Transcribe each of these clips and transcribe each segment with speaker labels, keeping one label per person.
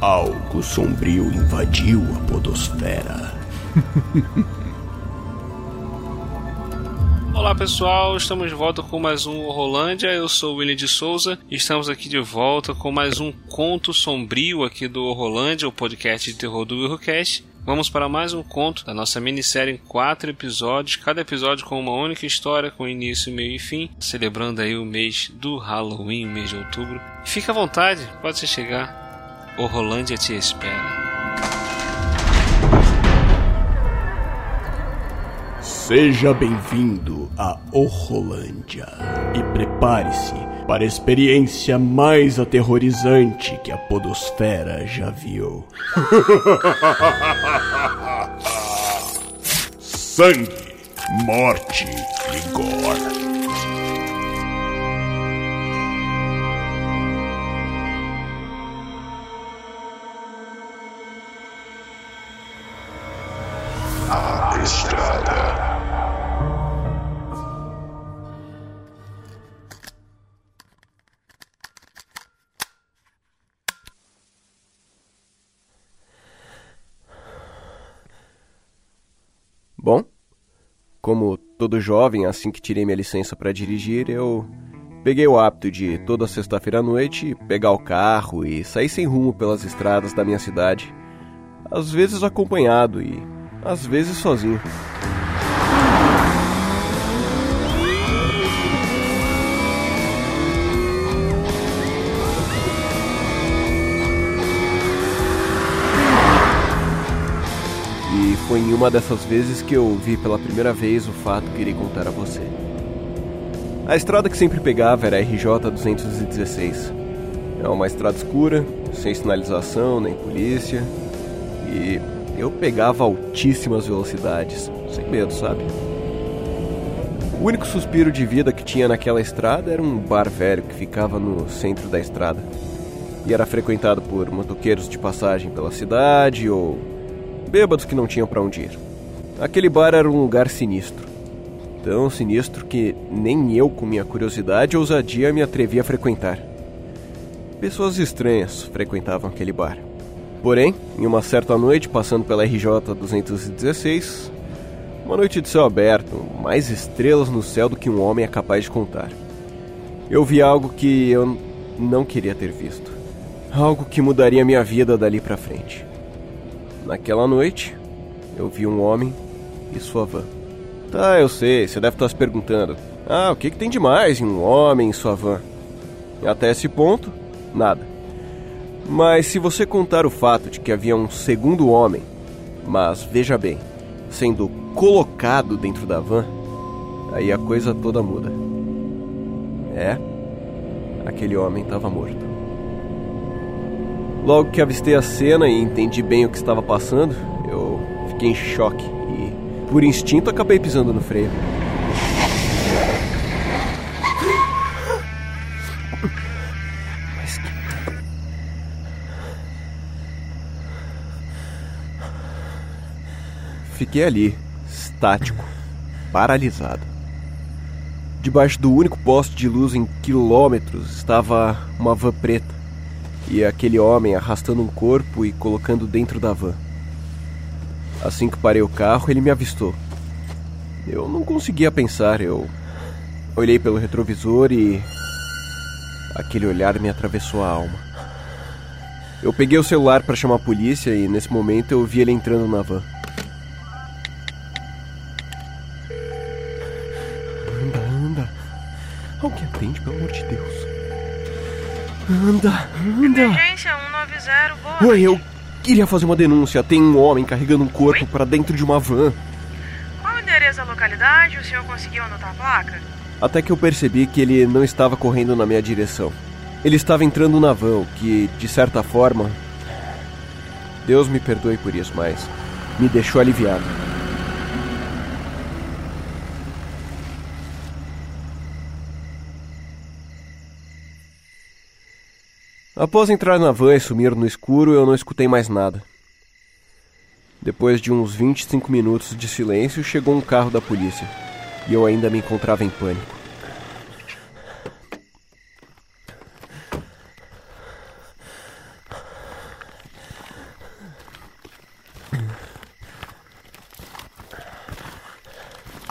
Speaker 1: Algo sombrio invadiu a podosfera.
Speaker 2: Olá pessoal, estamos de volta com mais um Rolândia. Eu sou o William de Souza e estamos aqui de volta com mais um conto sombrio aqui do Rolândia, o podcast de terror do Willcast. Vamos para mais um conto da nossa minissérie em quatro episódios, cada episódio com uma única história, com início, meio e fim, celebrando aí o mês do Halloween, o mês de outubro. Fica à vontade, pode se chegar. O Rolândia te espera.
Speaker 1: Seja bem-vindo a Orrolândia e prepare-se para a experiência mais aterrorizante que a Podosfera já viu. Sangue, morte e gore.
Speaker 3: Bom, como todo jovem, assim que tirei minha licença para dirigir, eu peguei o hábito de toda sexta-feira à noite pegar o carro e sair sem rumo pelas estradas da minha cidade, às vezes acompanhado e às vezes sozinho. Foi em uma dessas vezes que eu vi pela primeira vez o fato que irei contar a você. A estrada que sempre pegava era a RJ 216. É uma estrada escura, sem sinalização nem polícia, e eu pegava altíssimas velocidades, sem medo, sabe? O único suspiro de vida que tinha naquela estrada era um bar velho que ficava no centro da estrada. E era frequentado por motoqueiros de passagem pela cidade ou bêbados que não tinham para onde ir. Aquele bar era um lugar sinistro. Tão sinistro que nem eu, com minha curiosidade e ousadia, me atrevi a frequentar. Pessoas estranhas frequentavam aquele bar. Porém, em uma certa noite, passando pela RJ 216, uma noite de céu aberto, mais estrelas no céu do que um homem é capaz de contar. Eu vi algo que eu não queria ter visto. Algo que mudaria minha vida dali pra frente. Naquela noite, eu vi um homem e sua van. Tá, eu sei, você deve estar se perguntando: ah, o que, que tem de mais em um homem e sua van? E até esse ponto, nada. Mas se você contar o fato de que havia um segundo homem, mas veja bem, sendo colocado dentro da van, aí a coisa toda muda. É, aquele homem estava morto. Logo que avistei a cena e entendi bem o que estava passando, eu fiquei em choque e, por instinto, acabei pisando no freio. Fiquei ali, estático, paralisado. Debaixo do único poste de luz em quilômetros estava uma van preta e aquele homem arrastando um corpo e colocando dentro da van. Assim que parei o carro, ele me avistou. Eu não conseguia pensar, eu olhei pelo retrovisor e. aquele olhar me atravessou a alma. Eu peguei o celular para chamar a polícia e nesse momento eu vi ele entrando na van. Anda, anda. Alguém atende, pelo amor de Deus. Anda, anda.
Speaker 4: Emergência 190, boa.
Speaker 3: Oi, eu queria fazer uma denúncia. Tem um homem carregando um corpo para dentro de uma van.
Speaker 4: Qual o endereço da localidade? O senhor conseguiu anotar a placa?
Speaker 3: Até que eu percebi que ele não estava correndo na minha direção. Ele estava entrando na van, o que, de certa forma. Deus me perdoe por isso, mas me deixou aliviado. Após entrar na van e sumir no escuro, eu não escutei mais nada. Depois de uns 25 minutos de silêncio, chegou um carro da polícia e eu ainda me encontrava em pânico.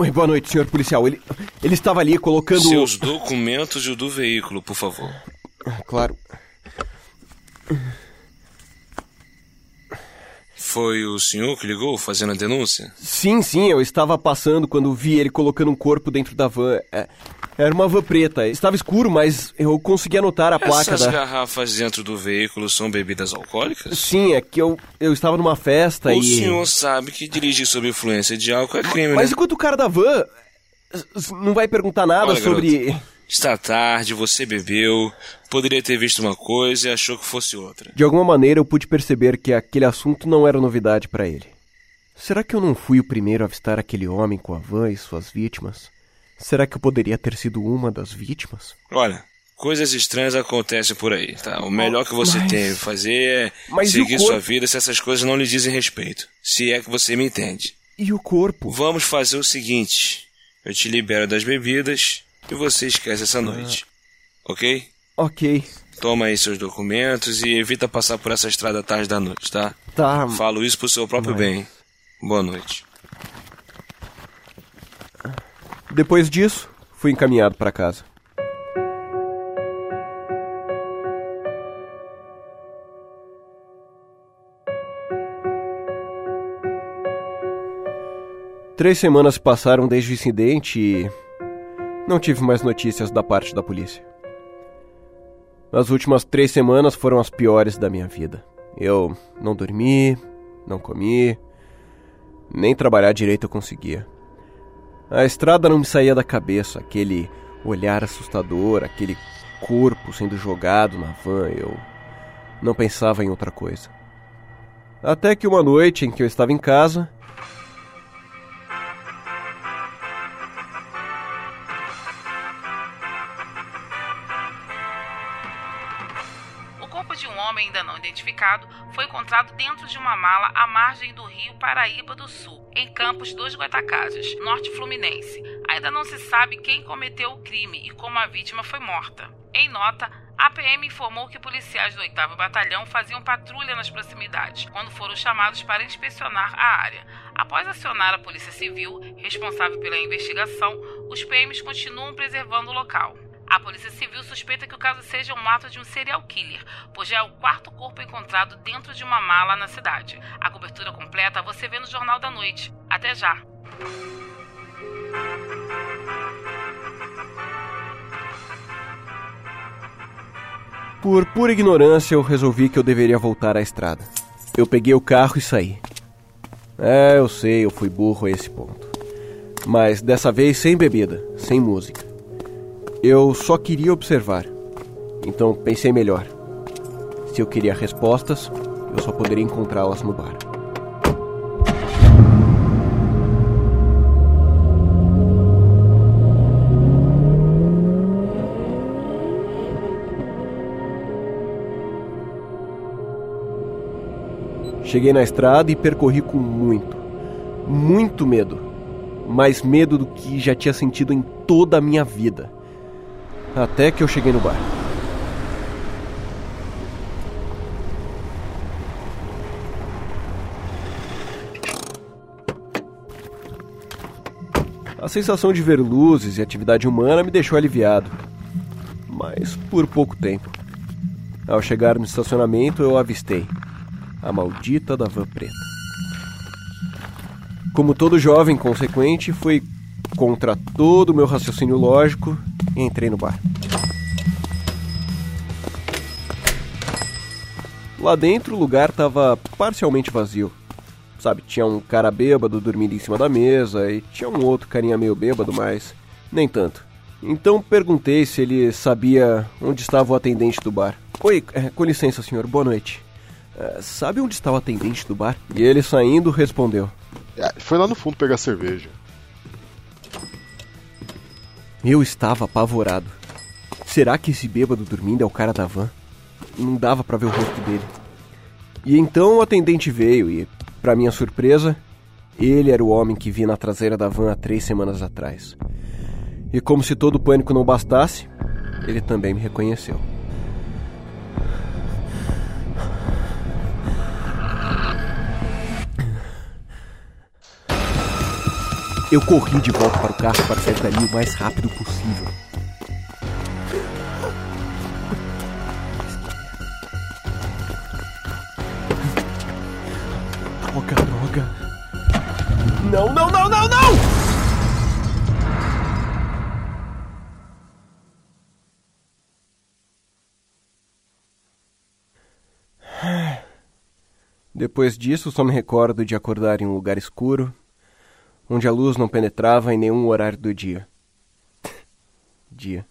Speaker 3: Oi, boa noite, senhor policial. Ele, ele estava ali colocando.
Speaker 2: Seus documentos e o do veículo, por favor.
Speaker 3: Ah, claro.
Speaker 2: Foi o senhor que ligou fazendo a denúncia?
Speaker 3: Sim, sim, eu estava passando quando vi ele colocando um corpo dentro da van. É, era uma van preta. Estava escuro, mas eu consegui anotar a placa
Speaker 2: Essas
Speaker 3: da.
Speaker 2: garrafas dentro do veículo são bebidas alcoólicas?
Speaker 3: Sim, é que eu, eu estava numa festa
Speaker 2: O
Speaker 3: e.
Speaker 2: senhor sabe que dirigir sob influência de álcool é crime,
Speaker 3: Mas
Speaker 2: né?
Speaker 3: enquanto o cara da van não vai perguntar nada
Speaker 2: Olha,
Speaker 3: sobre.
Speaker 2: Está tarde, você bebeu, poderia ter visto uma coisa e achou que fosse outra.
Speaker 3: De alguma maneira eu pude perceber que aquele assunto não era novidade para ele. Será que eu não fui o primeiro a avistar aquele homem com a van e suas vítimas? Será que eu poderia ter sido uma das vítimas?
Speaker 2: Olha, coisas estranhas acontecem por aí, tá? O melhor que você
Speaker 3: Mas-
Speaker 2: tem a fazer é
Speaker 3: Mas
Speaker 2: seguir
Speaker 3: corpo?
Speaker 2: sua vida se essas coisas não lhe dizem respeito. Se é que você me entende.
Speaker 3: E o corpo?
Speaker 2: Vamos fazer o seguinte: eu te libero das bebidas e você esquece essa noite. Ok?
Speaker 3: Ok,
Speaker 2: Toma aí seus documentos e evita passar por essa estrada tarde da noite, tá?
Speaker 3: tá.
Speaker 2: Falo isso pro seu próprio
Speaker 3: Mas-
Speaker 2: bem. Boa noite.
Speaker 3: Depois disso, fui encaminhado para casa. Três semanas se passaram desde o incidente e não tive mais notícias da parte da polícia. As últimas três semanas foram as piores da minha vida. Eu não dormi, não comi, nem trabalhar direito eu conseguia. A estrada não me saía da cabeça, aquele olhar assustador, aquele corpo sendo jogado na van, eu não pensava em outra coisa. Até que uma noite em que eu estava em casa,
Speaker 5: identificado foi encontrado dentro de uma mala à margem do rio Paraíba do Sul, em Campos dos Goitacazes, norte fluminense. Ainda não se sabe quem cometeu o crime e como a vítima foi morta. Em nota, a PM informou que policiais do 8 Batalhão faziam patrulha nas proximidades, quando foram chamados para inspecionar a área. Após acionar a Polícia Civil, responsável pela investigação, os PMs continuam preservando o local. A Polícia Civil suspeita que o caso seja um ato de um serial killer, pois já é o quarto corpo encontrado dentro de uma mala na cidade. A cobertura completa você vê no Jornal da Noite. Até já!
Speaker 3: por pura ignorância, eu resolvi que eu deveria voltar à estrada. Eu peguei o carro e saí. É, eu sei, eu fui burro a esse ponto. Mas dessa vez sem bebida, sem música. Eu só queria observar. Então pensei melhor. Se eu queria respostas, eu só poderia encontrá-las no bar. Cheguei na estrada e percorri com muito, muito medo. Mais medo do que já tinha sentido em toda a minha vida. Até que eu cheguei no bar. A sensação de ver luzes e atividade humana me deixou aliviado. Mas por pouco tempo. Ao chegar no estacionamento, eu avistei a maldita da van preta. Como todo jovem consequente, fui contra todo o meu raciocínio lógico e entrei no bar. Lá dentro o lugar estava parcialmente vazio. Sabe, tinha um cara bêbado dormindo em cima da mesa e tinha um outro carinha meio bêbado, mas nem tanto. Então perguntei se ele sabia onde estava o atendente do bar. Oi, é, com licença, senhor, boa noite. É, sabe onde está o atendente do bar? E ele saindo respondeu:
Speaker 6: Ah, Foi lá no fundo pegar cerveja.
Speaker 3: Eu estava apavorado. Será que esse bêbado dormindo é o cara da van? Não dava para ver o rosto dele. E então o atendente veio e, para minha surpresa, ele era o homem que vi na traseira da van há três semanas atrás. E como se todo o pânico não bastasse, ele também me reconheceu. Eu corri de volta para o carro para sair dali o mais rápido possível. Droga, droga. Não, não, não, não, não! Depois disso, só me recordo de acordar em um lugar escuro, onde a luz não penetrava em nenhum horário do dia. dia.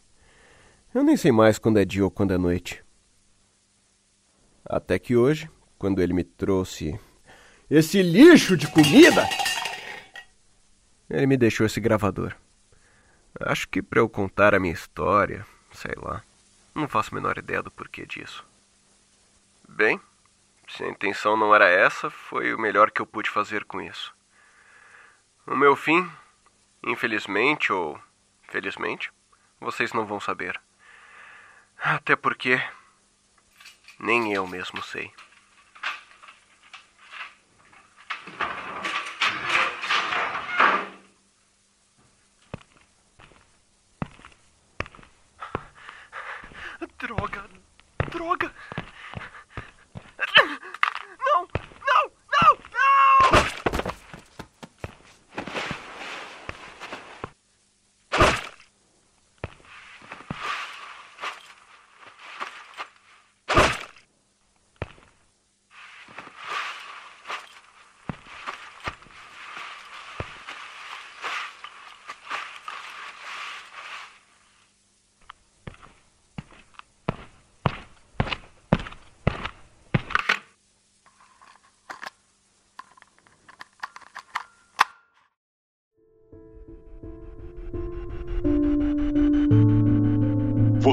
Speaker 3: Eu nem sei mais quando é dia ou quando é noite. Até que hoje, quando ele me trouxe esse lixo de comida, ele me deixou esse gravador. Acho que para eu contar a minha história, sei lá. Não faço a menor ideia do porquê disso. Bem, se a intenção não era essa, foi o melhor que eu pude fazer com isso. O meu fim, infelizmente ou felizmente, vocês não vão saber. Até porque nem eu mesmo sei. Droga! Droga! Não! Não! Não! Não!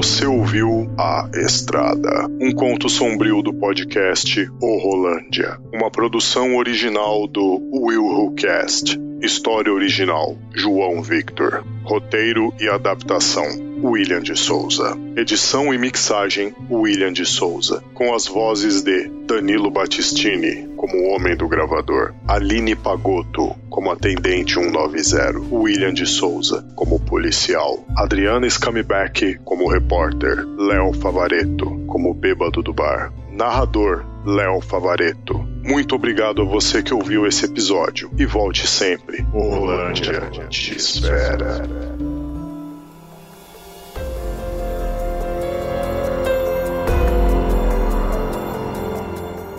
Speaker 7: Você ouviu A Estrada, um conto sombrio do podcast O Rolândia, uma produção original do Will Who Cast. História original: João Victor. Roteiro e adaptação: William de Souza. Edição e mixagem: William de Souza. Com as vozes de Danilo Battistini, como homem do gravador, Aline Pagotto, como atendente 190, William de Souza, como policial, Adriana Scamibeck, como repórter, Léo Favaretto, como bêbado do bar, narrador, Léo Favaretto. Muito obrigado a você que ouviu esse episódio e volte sempre. O Rolândia te espera.